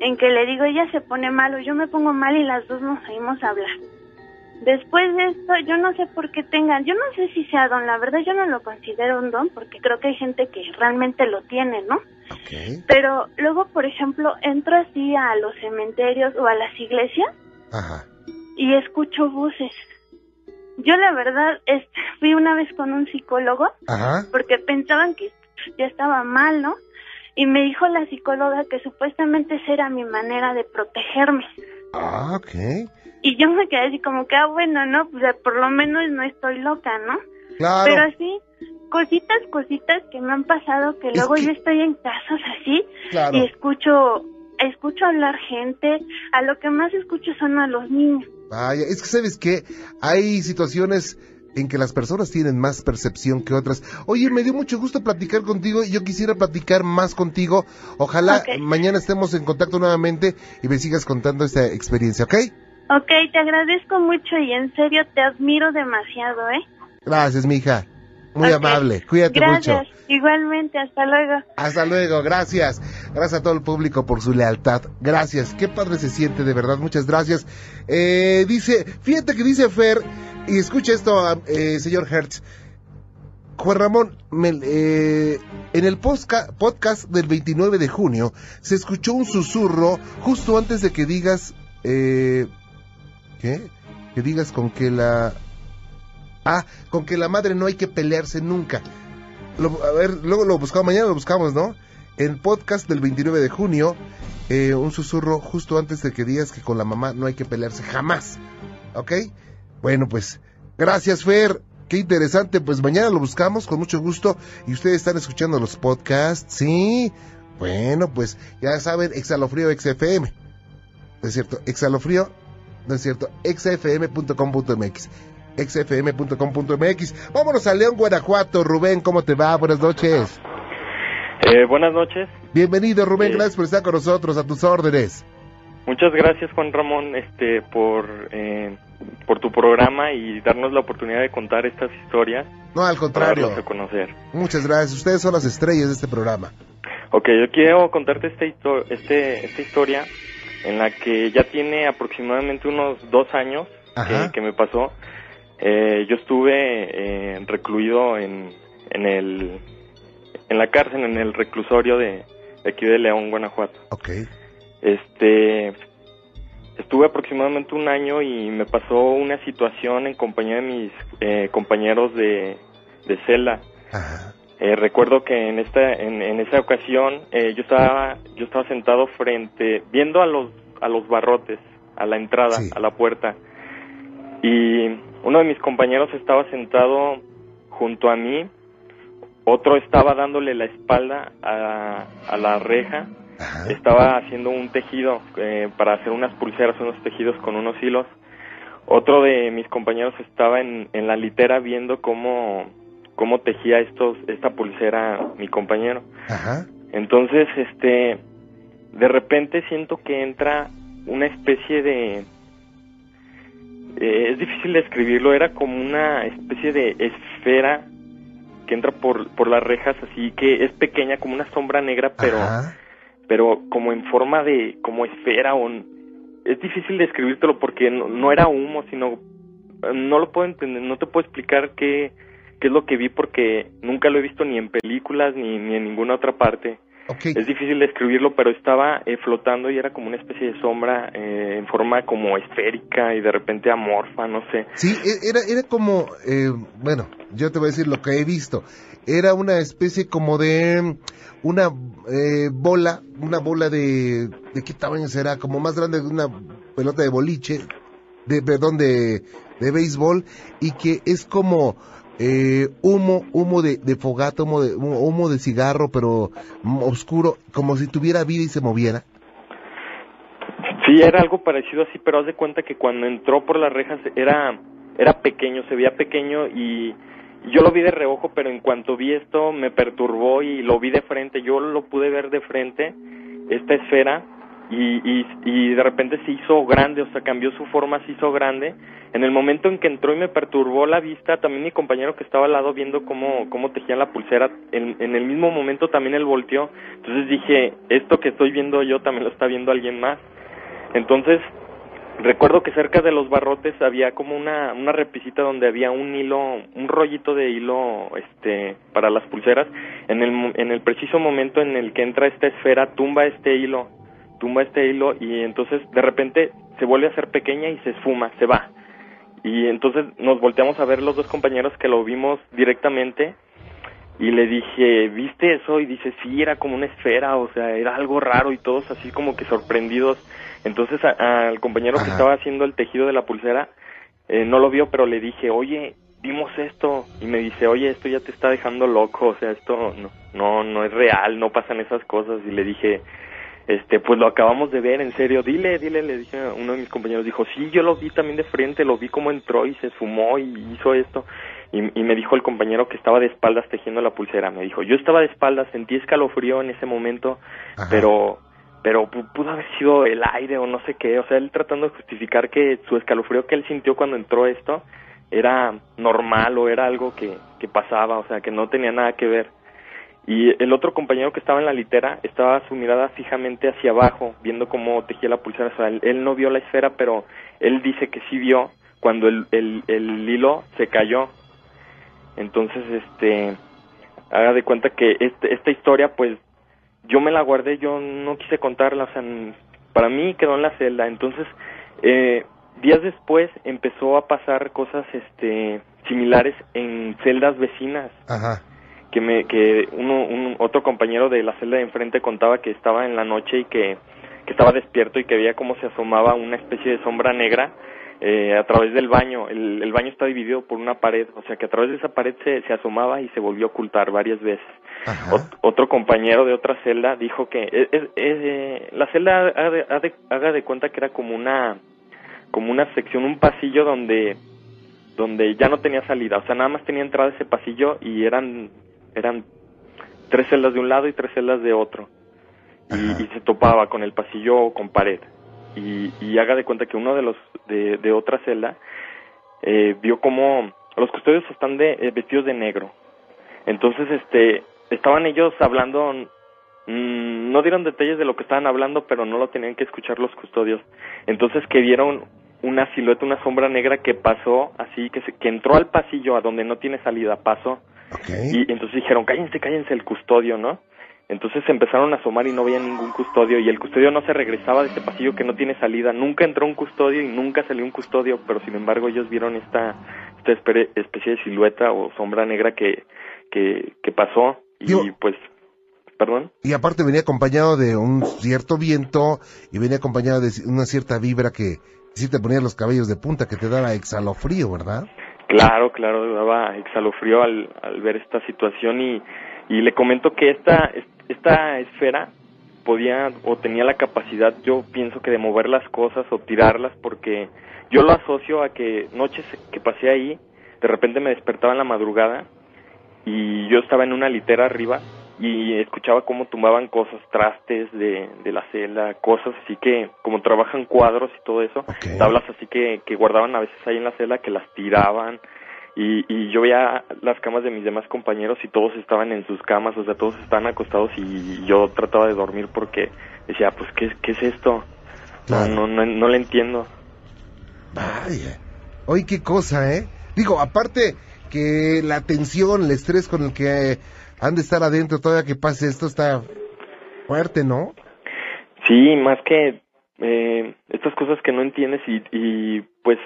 en que le digo, ella se pone mal o yo me pongo mal y las dos nos oímos hablar. Después de esto, yo no sé por qué tengan, yo no sé si sea don, la verdad yo no lo considero un don porque creo que hay gente que realmente lo tiene, ¿no? Pero luego, por ejemplo, entro así a los cementerios o a las iglesias Ajá. y escucho voces. Yo la verdad este, fui una vez con un psicólogo Ajá. porque pensaban que ya estaba mal, ¿no? Y me dijo la psicóloga que supuestamente esa era mi manera de protegerme. Ah, ok. Y yo me quedé así como que, ah, bueno, ¿no? Pues por lo menos no estoy loca, ¿no? Claro. Pero así, cositas, cositas que me han pasado que luego yo estoy en casas así Claro. y escucho, escucho hablar gente, a lo que más escucho son a los niños. Vaya, es que sabes que hay situaciones en que las personas tienen más percepción que otras. Oye, me dio mucho gusto platicar contigo y yo quisiera platicar más contigo. Ojalá mañana estemos en contacto nuevamente y me sigas contando esta experiencia, ¿ok? Ok, te agradezco mucho y en serio te admiro demasiado, ¿eh? Gracias, mija. Muy amable. Cuídate Gracias. mucho. Igualmente, hasta luego. Hasta luego, gracias. Gracias a todo el público por su lealtad. Gracias. Qué padre se siente, de verdad. Muchas gracias. Eh, dice, fíjate que dice Fer, y escucha esto, eh, señor Hertz. Juan Ramón, me- eh, en el posca- podcast del 29 de junio se escuchó un susurro justo antes de que digas, eh, ¿qué? Que digas con que la... Ah, con que la madre no hay que pelearse nunca. Lo- a ver, luego lo buscamos, mañana lo buscamos, ¿no? En podcast del 29 de junio, eh, un susurro justo antes de que digas que con la mamá no hay que pelearse jamás. ¿Ok? Bueno, pues, gracias, Fer. Qué interesante. Pues mañana lo buscamos con mucho gusto. Y ustedes están escuchando los podcasts, ¿sí? Bueno, pues ya saben, Exhalofrío XFM. ¿No es cierto? Exhalofrío, no es cierto, xfm.com.mx. xfm.com.mx. Vámonos a León, Guanajuato. Rubén, ¿cómo te va? Buenas noches. Eh, buenas noches. Bienvenido, Rubén. Sí. Gracias por estar con nosotros, a tus órdenes. Muchas gracias, Juan Ramón, este, por, eh, por tu programa y darnos la oportunidad de contar estas historias. No, al Para contrario. darlos a conocer. Muchas gracias. Ustedes son las estrellas de este programa. Ok, yo quiero contarte esta, histo- este, esta historia en la que ya tiene aproximadamente unos dos años Ajá. que, que me pasó. Eh, yo estuve eh, recluido en, en, el, en la cárcel, en el reclusorio de, de aquí de León, Guanajuato. Ok. Este, estuve aproximadamente un año y me pasó una situación en compañía de mis eh, compañeros de, de celda. Eh, recuerdo que en esta, en, en esa ocasión eh, yo estaba, yo estaba sentado frente, viendo a los, a los barrotes, a la entrada, a la puerta, y uno de mis compañeros estaba sentado junto a mí, otro estaba dándole la espalda a, a la reja, estaba haciendo un tejido eh, para hacer unas pulseras, unos tejidos con unos hilos. Otro de mis compañeros estaba en, en la litera viendo cómo, cómo tejía estos, esta pulsera mi compañero. Ajá. Entonces, este, de repente siento que entra una especie de, eh, es difícil describirlo, era como una especie de esfera que entra por, por las rejas, así que es pequeña, como una sombra negra, pero, pero como en forma de, como esfera, o es difícil describírtelo porque no, no era humo, sino, no lo puedo entender, no te puedo explicar qué, qué es lo que vi porque nunca lo he visto ni en películas ni, ni en ninguna otra parte. Es difícil describirlo, pero estaba eh, flotando y era como una especie de sombra eh, en forma como esférica y de repente amorfa, no sé. Sí, e- era, era como, eh, bueno, yo te voy a decir lo que he visto. Era una especie como de una eh, bola, una bola de, ¿de qué tamaño será? Como más grande que una pelota de boliche, de, perdón, de, de béisbol, y que es como eh, humo, humo de, de fogata, humo de, humo de cigarro, pero oscuro, como si tuviera vida y se moviera. Sí, era algo parecido así, pero haz de cuenta que cuando entró por las rejas era, era pequeño, se veía pequeño y yo lo vi de reojo, pero en cuanto vi esto me perturbó y lo vi de frente, yo lo pude ver de frente, esta esfera, y, y, de repente se hizo grande, o sea, cambió su forma, se hizo grande. En el momento en que entró y me perturbó la vista, también mi compañero que estaba al lado viendo cómo, cómo tejían la pulsera, en, el mismo momento también él volteó. Entonces dije, esto que estoy viendo yo también lo está viendo alguien más. Entonces, recuerdo que cerca de los barrotes había como una, una repisita donde había un hilo, un rollito de hilo este, para las pulseras. En el, en el preciso momento en el que entra esta esfera, tumba este hilo, tumba este hilo y entonces de repente se vuelve a hacer pequeña y se esfuma, se va. Y entonces nos volteamos a ver los dos compañeros que lo vimos directamente y le dije, ¿viste eso? Y dice, sí, era como una esfera, o sea, era algo raro y todos así como que sorprendidos. Entonces al compañero que estaba haciendo el tejido de la pulsera eh, no lo vio, pero le dije, oye, vimos esto. Y me dice, oye, esto ya te está dejando loco, o sea, esto no, no, no es real, no pasan esas cosas. Y le dije, este, pues lo acabamos de ver, en serio, dile, dile, le dije a uno de mis compañeros, dijo, sí, yo lo vi también de frente, lo vi cómo entró y se esfumó y hizo esto. Y, y me dijo el compañero que estaba de espaldas tejiendo la pulsera, me dijo, yo estaba de espaldas, sentí escalofrío en ese momento, pero pero pu- pudo haber sido el aire o no sé qué, o sea, él tratando de justificar que su escalofrío que él sintió cuando entró esto era normal o era algo que, que pasaba, o sea, que no tenía nada que ver. Y el otro compañero que estaba en la litera estaba su mirada fijamente hacia abajo, viendo cómo tejía la pulsera. O sea, él, no vio la esfera, pero él dice que sí vio cuando el, el, el hilo se cayó. Entonces, este, haga de cuenta que este, esta historia, pues, yo me la guardé, yo no quise contarla, o sea, para mí quedó en la celda. Entonces, eh, días después empezó a pasar cosas, este, similares en celdas vecinas Ajá. Que me que uno un otro compañero de la celda de enfrente contaba que estaba en la noche y que, que estaba despierto y que veía cómo se asomaba una especie de sombra negra eh, a través del baño. El, el baño está dividido por una pared o sea que a través de esa pared se, se asomaba y se volvió a ocultar varias veces. Ot- otro compañero de otra celda dijo que es- es- es, la celda haga de, haga de- haga de cuenta que era como una como una sección un pasillo donde donde ya no tenía salida, o sea, nada más tenía entrada ese pasillo y eran eran tres celdas de un lado y tres celdas de otro. Y, y se topaba con el pasillo con pared. Y, y haga de cuenta que uno de los de, de otra celda eh, vio como los custodios están de eh, vestidos de negro. Entonces, este, estaban ellos hablando, mm, no dieron detalles de lo que estaban hablando, pero no lo tenían que escuchar los custodios. Entonces que vieron una silueta, una sombra negra que pasó así, que, se, que entró al pasillo a donde no tiene salida, pasó. Y entonces dijeron, cállense, cállense el custodio, ¿no? Entonces se empezaron a asomar y no veía ningún custodio y el custodio no se regresaba de ese pasillo que no tiene salida. Nunca entró un custodio y nunca salió un custodio, pero sin embargo ellos vieron esta, esta especie de silueta o sombra negra que, que, que pasó y pues, perdón. Y aparte venía acompañado de un cierto viento y venía acompañado de una cierta vibra que sí te ponía los cabellos de punta, que te daba exhalofrío, ¿verdad? Claro, claro, daba exhalofrío al, al ver esta situación y, y le comento que esta, esta esfera podía o tenía la capacidad, yo pienso que de mover las cosas o tirarlas porque yo lo asocio a que noches que pasé ahí, de repente me despertaba en la madrugada y yo estaba en una litera arriba y escuchaba cómo tumbaban cosas, trastes de, de la celda, cosas así que, como trabajan cuadros y todo eso, tablas así que, que guardaban a veces ahí en la celda, que las tiraban, y, y yo veía las camas de mis demás compañeros y todos estaban en sus camas, o sea, todos estaban acostados y yo trataba de dormir porque decía, pues, ¿qué, qué es esto? No, no, no, no le entiendo. Vaya. Oye, qué cosa, ¿eh? Digo, aparte que la tensión, el estrés con el que han de estar adentro todavía que pase esto está fuerte, ¿no? Sí, más que eh, estas cosas que no entiendes y, y pues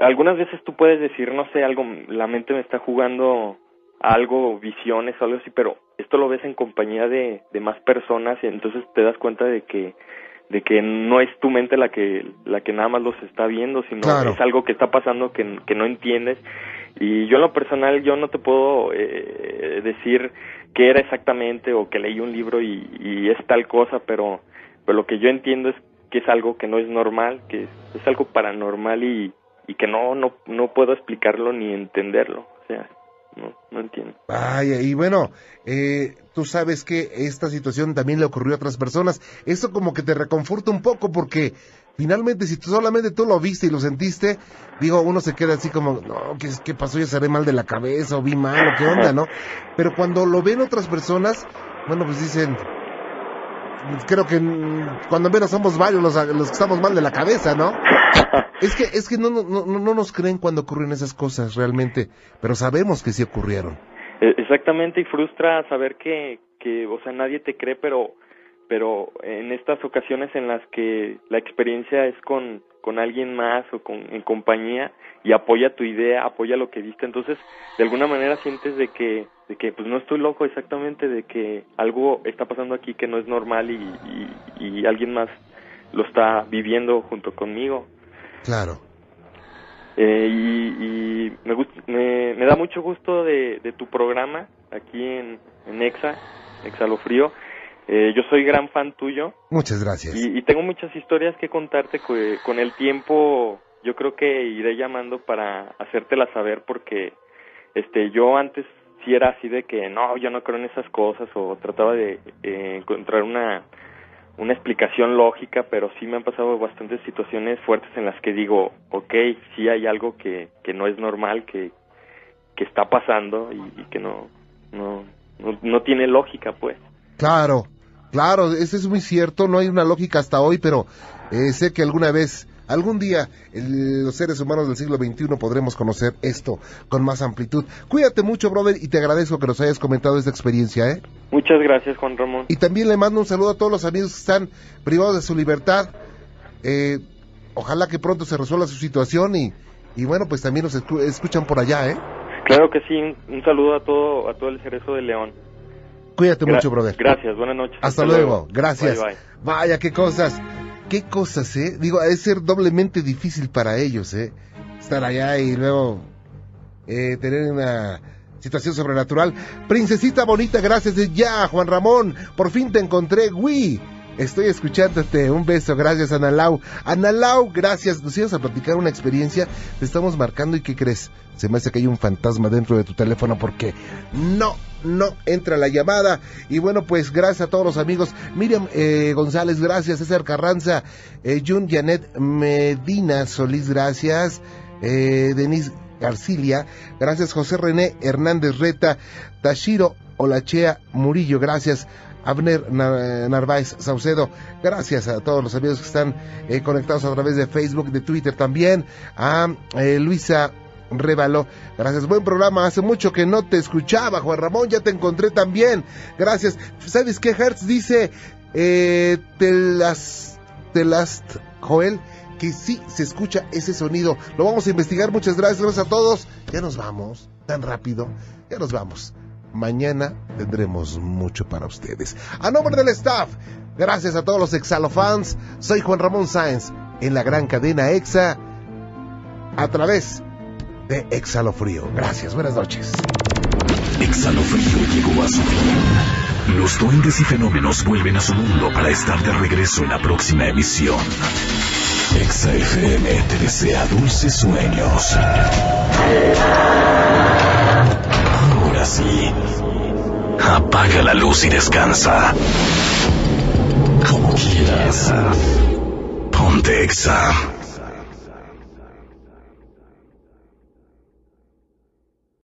algunas veces tú puedes decir, no sé, algo, la mente me está jugando algo, visiones o algo así, pero esto lo ves en compañía de, de más personas y entonces te das cuenta de que de que no es tu mente la que la que nada más los está viendo, sino Claro. es algo que está pasando que, que no entiendes. Y yo en lo personal yo no te puedo eh, decir qué era exactamente o que leí un libro y, es tal cosa, pero, pero lo que yo entiendo es que es algo que no es normal, que es, es algo paranormal y, y que no, no, no puedo explicarlo ni entenderlo. O sea, no, no entiendo. Vaya, y bueno, eh, tú sabes que esta situación también le ocurrió a otras personas. Eso como que te reconforta un poco porque finalmente si tú solamente tú lo viste y lo sentiste, digo, uno se queda así como, no, ¿qué, qué pasó? Ya seré mal de la cabeza o vi mal o qué onda, ¿no? Pero cuando lo ven otras personas, bueno, pues dicen, creo que mm, cuando menos somos varios los, los que estamos mal de la cabeza, ¿no? <laughs> Es que, es que no, no, no, no nos creen cuando ocurren esas cosas realmente, pero sabemos que sí ocurrieron. E- Exactamente, y frustra saber que, que, o sea, nadie te cree, pero, pero en estas ocasiones en las que la experiencia es con, con alguien más o con, en compañía y apoya tu idea, apoya lo que viste, entonces de alguna manera sientes de que, de que pues no estoy loco exactamente, de que algo está pasando aquí que no es normal y, y, y alguien más lo está viviendo junto conmigo. Claro. Eh, y y me, gust- me, me da mucho gusto de, de tu programa aquí en, en Exa, Exhalofrío. Eh, yo soy gran fan tuyo Muchas gracias. y, y tengo muchas historias que contarte que con el tiempo yo creo que iré llamando para hacértelas saber porque este yo antes sí era así de que no, yo no creo en esas cosas o trataba de eh, encontrar una una explicación lógica, pero sí me han pasado bastantes situaciones fuertes en las que digo, ok, sí hay algo que, que no es normal, que, que está pasando y, y que no, no, no, no tiene lógica, pues. Claro, claro, eso es muy cierto, no hay una lógica hasta hoy, pero eh, sé que alguna vez, algún día, el- los seres humanos del siglo XXI podremos conocer esto con más amplitud. Cuídate mucho, brother, y te agradezco que nos hayas comentado esta experiencia, ¿eh? Muchas gracias, Juan Ramón. Y también le mando un saludo a todos los amigos que están privados de su libertad. Eh, ojalá que pronto se resuelva su situación y, y bueno, pues también nos escu- escuchan por allá, ¿eh? Claro que sí, un, un saludo a todo, a todo el cerezo de León. Cuídate Gra- mucho, brother. Gracias, buenas noches. Hasta, luego. gracias. Bye, bye. Vaya, qué cosas, qué cosas, ¿eh? Digo, de ser doblemente difícil para ellos, ¿eh? Estar allá y luego eh, tener una situación sobrenatural. Princesita bonita, gracias de ya, Juan Ramón. Por fin te encontré, Wii. Estoy escuchándote. Un beso, gracias, Analau. Analau, gracias. Nos ibas a platicar una experiencia. Te estamos marcando y ¿qué crees? Se me hace que hay un fantasma dentro de tu teléfono porque no, no entra la llamada. Y bueno, pues gracias a todos los amigos. Miriam eh, González, gracias. César Carranza, eh, Jun Janet Medina Solís, gracias. Eh, Denise Garcilia, gracias. José René Hernández Reta, Tashiro Olachea Murillo, gracias. Abner Nar- Narváez Saucedo, gracias a todos los amigos que están eh, conectados a través de Facebook, de Twitter también. A eh, Luisa Révalo, gracias, buen programa, hace mucho que no te escuchaba, Juan Ramón, ya te encontré también, gracias. ¿Sabes qué Hertz dice? Eh, te las, te las, Joel, que sí se escucha ese sonido. Lo vamos a investigar, muchas gracias, gracias a todos. Ya nos vamos, tan rápido, ya nos vamos. Mañana tendremos mucho para ustedes. A nombre del staff, gracias a todos los Exalofans, soy Juan Ramón Sáenz, en la gran cadena EXA, a través de Exhalofrío. Gracias, buenas noches. Exhalofrío llegó a su fin. Los duendes y fenómenos vuelven a su mundo para estar de regreso en la próxima emisión. Exa FM te desea dulces sueños. Ahora sí. Apaga la luz y descansa. Como quieras. Ponte Exa.